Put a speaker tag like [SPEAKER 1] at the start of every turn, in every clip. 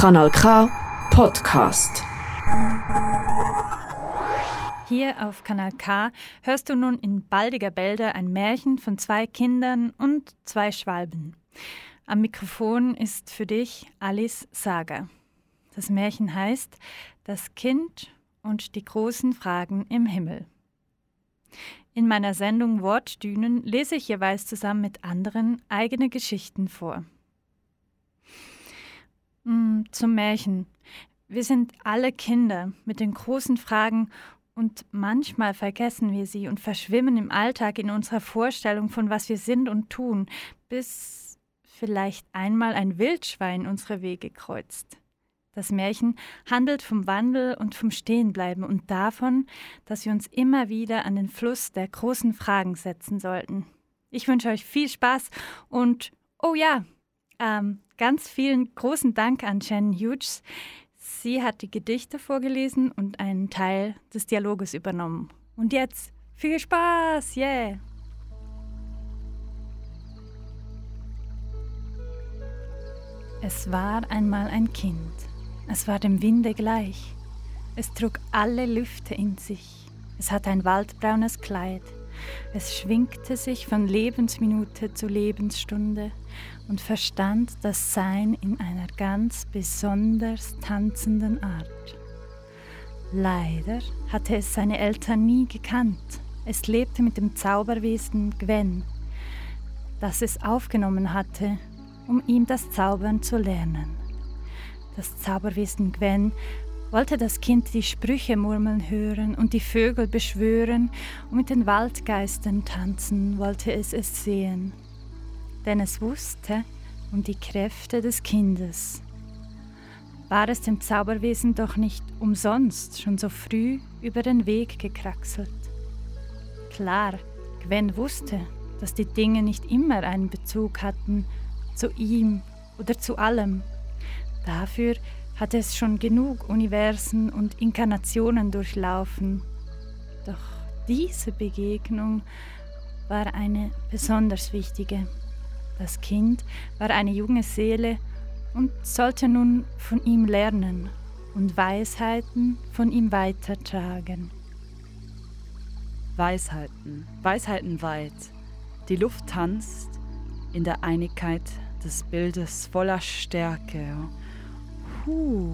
[SPEAKER 1] Kanal K Podcast.
[SPEAKER 2] Hier auf Kanal K hörst du nun in baldiger Bälde ein Märchen von zwei Kindern und zwei Schwalben. Am Mikrofon ist für dich Alice Sager. Das Märchen heißt Das Kind und die großen Fragen im Himmel. In meiner Sendung Wortdünen lese ich jeweils zusammen mit anderen eigene Geschichten vor. Mm, zum Märchen. Wir sind alle Kinder mit den großen Fragen und manchmal vergessen wir sie und verschwimmen im Alltag in unserer Vorstellung von was wir sind und tun, bis vielleicht einmal ein Wildschwein unsere Wege kreuzt. Das Märchen handelt vom Wandel und vom Stehenbleiben und davon, dass wir uns immer wieder an den Fluss der großen Fragen setzen sollten. Ich wünsche euch viel Spaß und, oh ja, ähm, ganz vielen großen Dank an Jen Hughes. Sie hat die Gedichte vorgelesen und einen Teil des Dialoges übernommen. Und jetzt viel Spaß, yeah! Es war einmal ein Kind es war dem Winde gleich. Es trug alle Lüfte in sich. Es hatte ein waldbraunes Kleid. Es schwingte sich von Lebensminute zu Lebensstunde und verstand das Sein in einer ganz besonders tanzenden Art. Leider hatte es seine Eltern nie gekannt. Es lebte mit dem Zauberwesen Gwen, das es aufgenommen hatte, um ihm das Zaubern zu lernen. Das Zauberwesen Gwen wollte das Kind die Sprüche murmeln hören und die Vögel beschwören und mit den Waldgeistern tanzen wollte es es sehen. Denn es wusste um die Kräfte des Kindes. War es dem Zauberwesen doch nicht umsonst schon so früh über den Weg gekraxelt. Klar, Gwen wusste, dass die Dinge nicht immer einen Bezug hatten zu ihm oder zu allem, Dafür hatte es schon genug Universen und Inkarnationen durchlaufen. Doch diese Begegnung war eine besonders wichtige. Das Kind war eine junge Seele und sollte nun von ihm lernen und Weisheiten von ihm weitertragen.
[SPEAKER 3] Weisheiten, Weisheiten weit. Die Luft tanzt in der Einigkeit des Bildes voller Stärke Hu,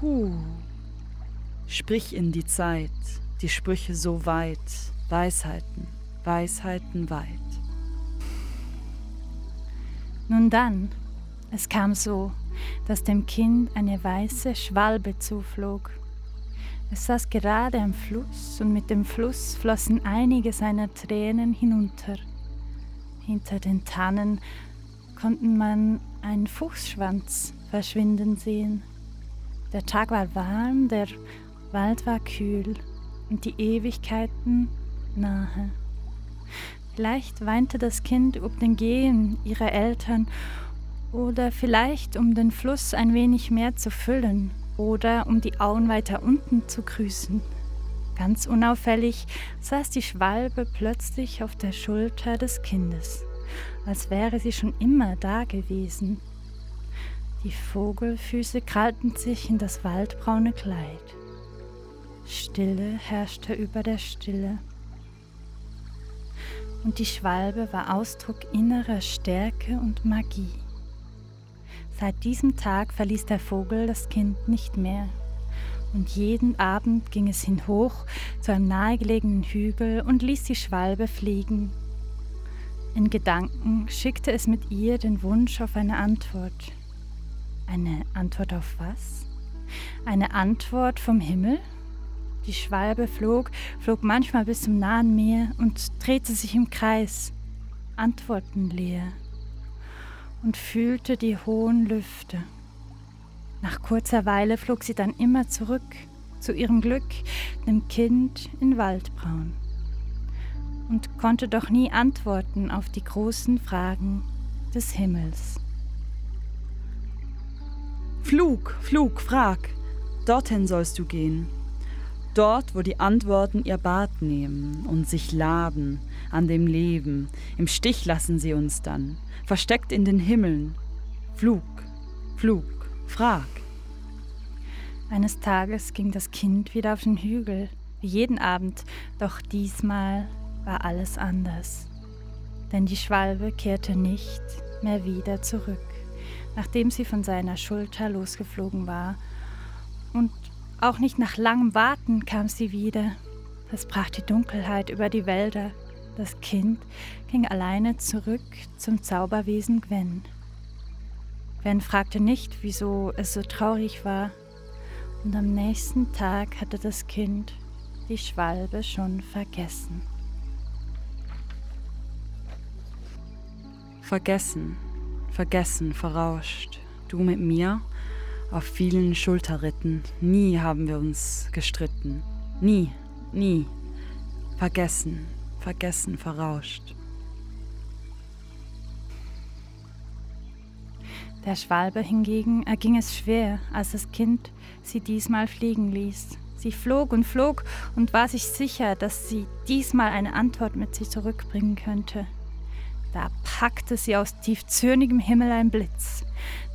[SPEAKER 3] hu. Sprich in die Zeit, die Sprüche so weit, Weisheiten, Weisheiten weit.
[SPEAKER 2] Nun dann, es kam so, dass dem Kind eine weiße Schwalbe zuflog. Es saß gerade am Fluss und mit dem Fluss flossen einige seiner Tränen hinunter. Hinter den Tannen konnten man einen Fuchsschwanz verschwinden sehen. Der Tag war warm, der Wald war kühl und die Ewigkeiten nahe. Vielleicht weinte das Kind um den Gehen ihrer Eltern oder vielleicht um den Fluss ein wenig mehr zu füllen oder um die Auen weiter unten zu grüßen. Ganz unauffällig saß die Schwalbe plötzlich auf der Schulter des Kindes, als wäre sie schon immer da gewesen. Die Vogelfüße krallten sich in das waldbraune Kleid. Stille herrschte über der Stille. Und die Schwalbe war Ausdruck innerer Stärke und Magie. Seit diesem Tag verließ der Vogel das Kind nicht mehr. Und jeden Abend ging es hin hoch zu einem nahegelegenen Hügel und ließ die Schwalbe fliegen. In Gedanken schickte es mit ihr den Wunsch auf eine Antwort. Eine Antwort auf was? Eine Antwort vom Himmel? Die Schwalbe flog, flog manchmal bis zum nahen Meer und drehte sich im Kreis, antwortenleer, und fühlte die hohen Lüfte. Nach kurzer Weile flog sie dann immer zurück zu ihrem Glück, dem Kind in Waldbraun, und konnte doch nie antworten auf die großen Fragen des Himmels.
[SPEAKER 3] Flug, Flug, frag, dorthin sollst du gehen. Dort, wo die Antworten ihr Bad nehmen und sich laben an dem Leben, im Stich lassen sie uns dann, versteckt in den Himmeln. Flug, Flug, frag.
[SPEAKER 2] Eines Tages ging das Kind wieder auf den Hügel, wie jeden Abend, doch diesmal war alles anders. Denn die Schwalbe kehrte nicht mehr wieder zurück, nachdem sie von seiner Schulter losgeflogen war. Und auch nicht nach langem Warten kam sie wieder. Es brach die Dunkelheit über die Wälder. Das Kind ging alleine zurück zum Zauberwesen Gwen. Gwen fragte nicht, wieso es so traurig war, und am nächsten Tag hatte das Kind die Schwalbe schon vergessen.
[SPEAKER 3] Vergessen, vergessen, verrauscht. Du mit mir auf vielen Schulterritten. Nie haben wir uns gestritten. Nie, nie. Vergessen, vergessen, verrauscht.
[SPEAKER 2] Der Schwalbe hingegen erging es schwer, als das Kind sie diesmal fliegen ließ. Sie flog und flog und war sich sicher, dass sie diesmal eine Antwort mit sich zurückbringen könnte. Da packte sie aus tiefzürnigem Himmel ein Blitz.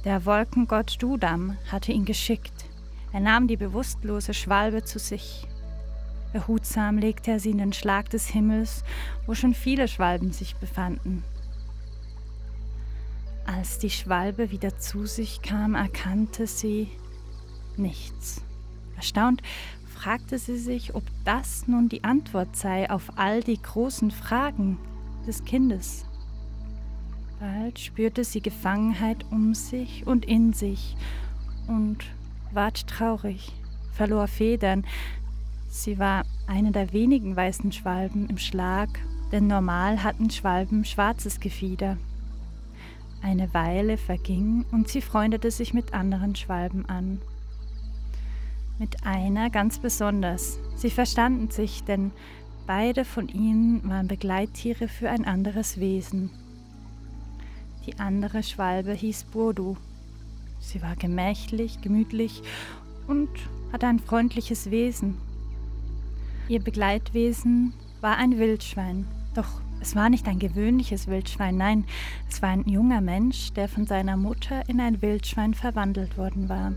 [SPEAKER 2] Der Wolkengott Dudam hatte ihn geschickt. Er nahm die bewusstlose Schwalbe zu sich. Behutsam legte er sie in den Schlag des Himmels, wo schon viele Schwalben sich befanden. Als die Schwalbe wieder zu sich kam, erkannte sie nichts. Erstaunt fragte sie sich, ob das nun die Antwort sei auf all die großen Fragen des Kindes. Bald spürte sie Gefangenheit um sich und in sich und ward traurig, verlor Federn. Sie war eine der wenigen weißen Schwalben im Schlag, denn normal hatten Schwalben schwarzes Gefieder. Eine Weile verging und sie freundete sich mit anderen Schwalben an. Mit einer ganz besonders. Sie verstanden sich, denn beide von ihnen waren Begleittiere für ein anderes Wesen. Die andere Schwalbe hieß Burdu. Sie war gemächlich, gemütlich und hatte ein freundliches Wesen. Ihr Begleitwesen war ein Wildschwein, doch es war nicht ein gewöhnliches Wildschwein, nein, es war ein junger Mensch, der von seiner Mutter in ein Wildschwein verwandelt worden war.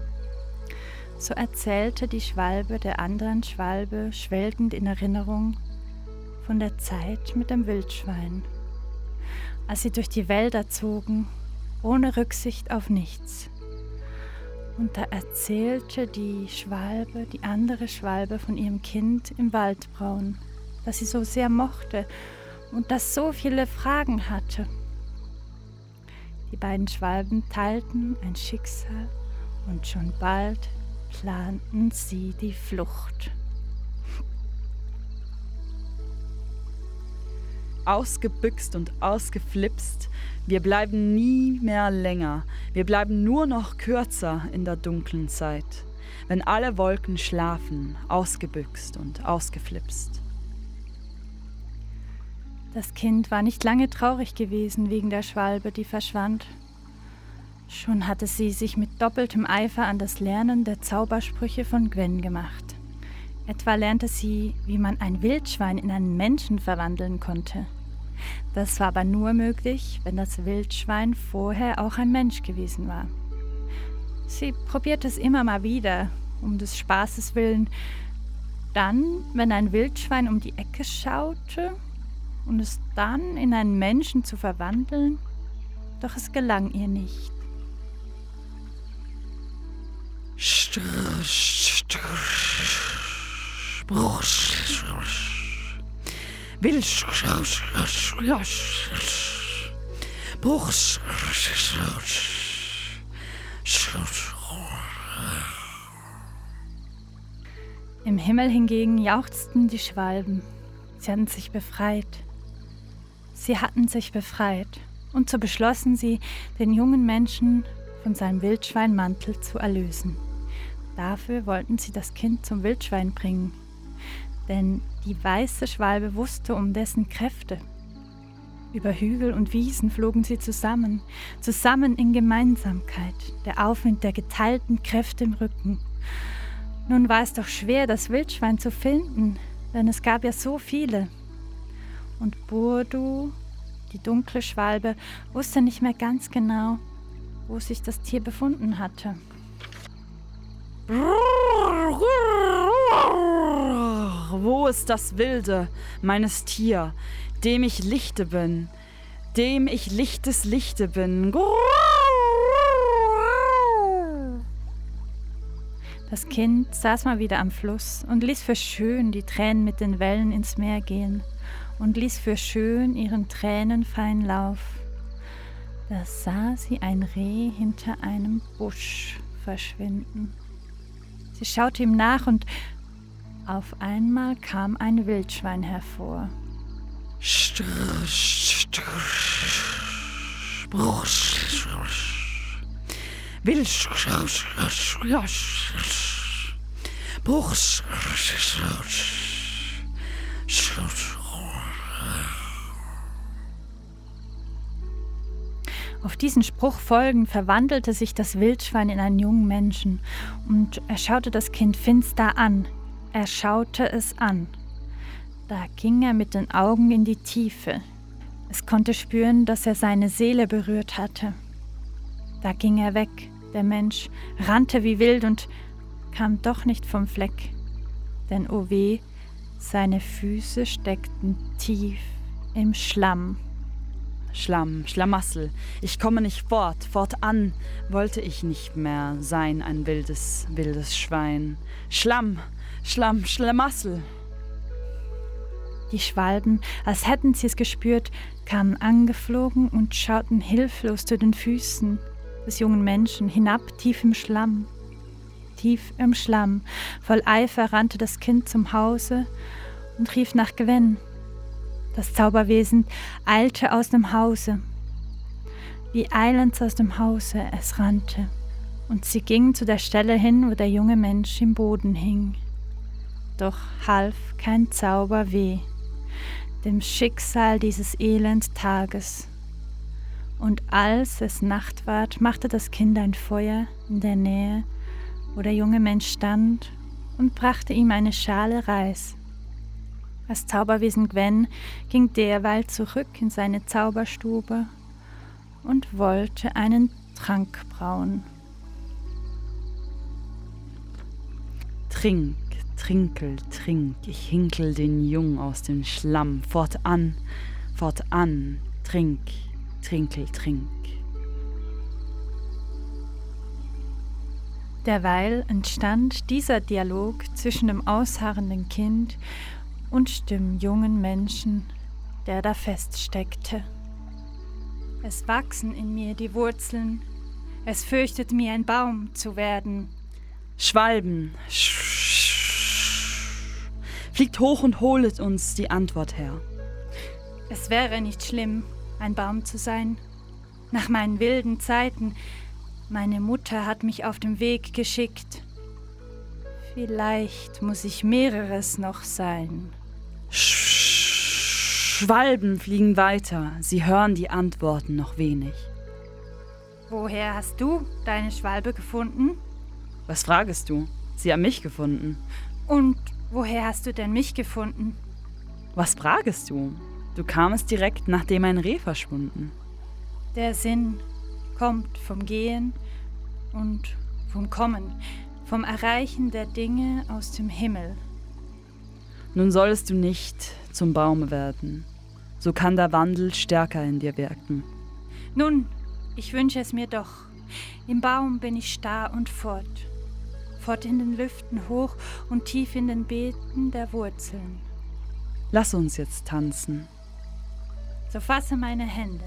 [SPEAKER 2] So erzählte die Schwalbe der anderen Schwalbe schwelgend in Erinnerung von der Zeit mit dem Wildschwein, als sie durch die Wälder zogen, ohne Rücksicht auf nichts. Und da erzählte die Schwalbe, die andere Schwalbe von ihrem Kind im Waldbraun, das sie so sehr mochte und das so viele Fragen hatte. Die beiden Schwalben teilten ein Schicksal und schon bald planten sie die Flucht.
[SPEAKER 3] Ausgebüxt und ausgeflipst, wir bleiben nie mehr länger, wir bleiben nur noch kürzer in der dunklen Zeit, wenn alle Wolken schlafen, ausgebüxt und ausgeflipst.
[SPEAKER 2] Das Kind war nicht lange traurig gewesen wegen der Schwalbe, die verschwand. Schon hatte sie sich mit doppeltem Eifer an das Lernen der Zaubersprüche von Gwen gemacht. Etwa lernte sie, wie man ein Wildschwein in einen Menschen verwandeln konnte. Das war aber nur möglich, wenn das Wildschwein vorher auch ein Mensch gewesen war. Sie probierte es immer mal wieder, um des Spaßes willen. Dann, wenn ein Wildschwein um die Ecke schaute und es dann in einen Menschen zu verwandeln, doch es gelang ihr nicht. Im Himmel hingegen jauchzten die Schwalben. Sie hatten sich befreit. Sie hatten sich befreit, und so beschlossen sie, den jungen Menschen von seinem Wildschweinmantel zu erlösen. Dafür wollten sie das Kind zum Wildschwein bringen, denn die weiße Schwalbe wusste um dessen Kräfte. Über Hügel und Wiesen flogen sie zusammen, zusammen in Gemeinsamkeit, der Aufwind der geteilten Kräfte im Rücken. Nun war es doch schwer, das Wildschwein zu finden, denn es gab ja so viele und Burdu, die dunkle Schwalbe, wusste nicht mehr ganz genau, wo sich das Tier befunden hatte.
[SPEAKER 3] Ist das Wilde meines Tier, dem ich Lichte bin, dem ich Lichtes Lichte bin?
[SPEAKER 2] Das Kind saß mal wieder am Fluss und ließ für schön die Tränen mit den Wellen ins Meer gehen und ließ für schön ihren Tränen freien Lauf. Da sah sie ein Reh hinter einem Busch verschwinden. Sie schaute ihm nach und auf einmal kam ein Wildschwein hervor. Auf diesen Spruch folgend verwandelte sich das Wildschwein in einen jungen Menschen und er schaute das Kind finster an. Er schaute es an. Da ging er mit den Augen in die Tiefe. Es konnte spüren, dass er seine Seele berührt hatte. Da ging er weg, der Mensch, rannte wie wild und kam doch nicht vom Fleck. Denn oh weh, seine Füße steckten tief im Schlamm.
[SPEAKER 3] Schlamm, Schlamassel, ich komme nicht fort, fortan wollte ich nicht mehr sein ein wildes, wildes Schwein. Schlamm, Schlamm, Schlamassel.
[SPEAKER 2] Die Schwalben, als hätten sie es gespürt, kamen angeflogen und schauten hilflos zu den Füßen des jungen Menschen hinab tief im Schlamm. Tief im Schlamm, voll Eifer rannte das Kind zum Hause und rief nach Gwen. Das Zauberwesen eilte aus dem Hause. Wie eilends aus dem Hause es rannte, und sie ging zu der Stelle hin, wo der junge Mensch im Boden hing. Doch half kein Zauber weh dem Schicksal dieses elend Tages. Und als es Nacht ward, machte das Kind ein Feuer in der Nähe, wo der junge Mensch stand, und brachte ihm eine Schale Reis. Das Zauberwesen Gwen ging derweil zurück in seine Zauberstube und wollte einen Trank brauen.
[SPEAKER 3] Trink, trinkel, trink, ich hinkel den Jung aus dem Schlamm, fortan, fortan, trink, trinkel, trink.
[SPEAKER 2] Derweil entstand dieser Dialog zwischen dem ausharrenden Kind und dem jungen Menschen, der da feststeckte. Es wachsen in mir die Wurzeln, es fürchtet mir ein Baum zu werden.
[SPEAKER 3] Schwalben, fliegt hoch und holet uns die Antwort her.
[SPEAKER 2] Es wäre nicht schlimm, ein Baum zu sein. Nach meinen wilden Zeiten, meine Mutter hat mich auf dem Weg geschickt. Vielleicht muss ich mehreres noch sein.
[SPEAKER 3] Schwalben fliegen weiter, sie hören die Antworten noch wenig.
[SPEAKER 2] Woher hast du deine Schwalbe gefunden?
[SPEAKER 3] Was fragest du? Sie haben mich gefunden.
[SPEAKER 2] Und woher hast du denn mich gefunden?
[SPEAKER 3] Was fragest du? Du kamst direkt, nachdem ein Reh verschwunden.
[SPEAKER 2] Der Sinn kommt vom Gehen und vom Kommen, vom Erreichen der Dinge aus dem Himmel.
[SPEAKER 3] Nun sollst du nicht zum Baume werden, so kann der Wandel stärker in dir wirken.
[SPEAKER 2] Nun, ich wünsche es mir doch. Im Baum bin ich starr und fort, fort in den Lüften hoch und tief in den Beeten der Wurzeln.
[SPEAKER 3] Lass uns jetzt tanzen.
[SPEAKER 2] So fasse meine Hände.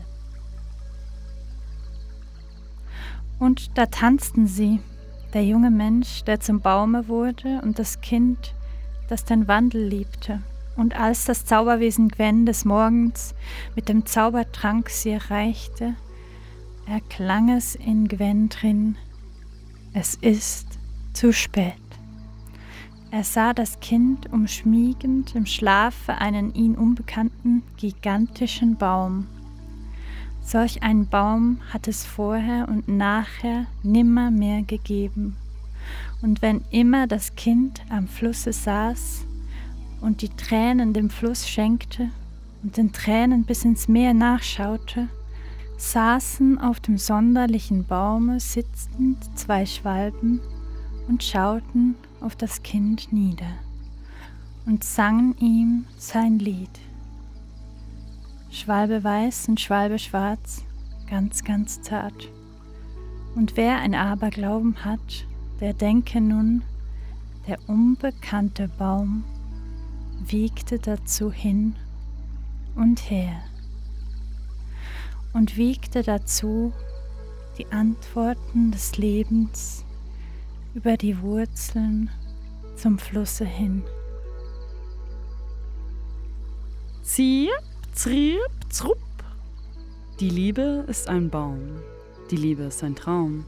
[SPEAKER 2] Und da tanzten sie, der junge Mensch, der zum Baume wurde, und das Kind, das den Wandel liebte. Und als das Zauberwesen Gwen des Morgens mit dem Zaubertrank sie erreichte, erklang es in Gwen drin, es ist zu spät. Er sah das Kind umschmiegend im Schlafe einen ihn unbekannten gigantischen Baum. Solch einen Baum hat es vorher und nachher nimmer mehr gegeben und wenn immer das Kind am Flusse saß und die Tränen dem Fluss schenkte und den Tränen bis ins Meer nachschaute, saßen auf dem sonderlichen Baume sitzend zwei Schwalben und schauten auf das Kind nieder und sangen ihm sein Lied. Schwalbe weiß und Schwalbe schwarz, ganz, ganz zart. Und wer ein Aberglauben hat, der denke nun, der unbekannte Baum wiegte dazu hin und her und wiegte dazu die Antworten des Lebens über die Wurzeln zum Flusse hin.
[SPEAKER 3] Ziep, zriep, zrupp. Die Liebe ist ein Baum, die Liebe ist ein Traum,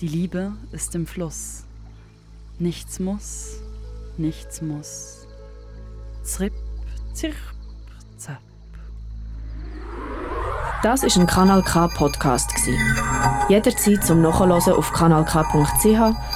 [SPEAKER 3] die Liebe ist im Fluss. Nichts muss, nichts muss. Zripp, zirp, zapp.
[SPEAKER 1] Das ist ein Kanal K Podcast Jederzeit zum Nachhören auf kanalk.ch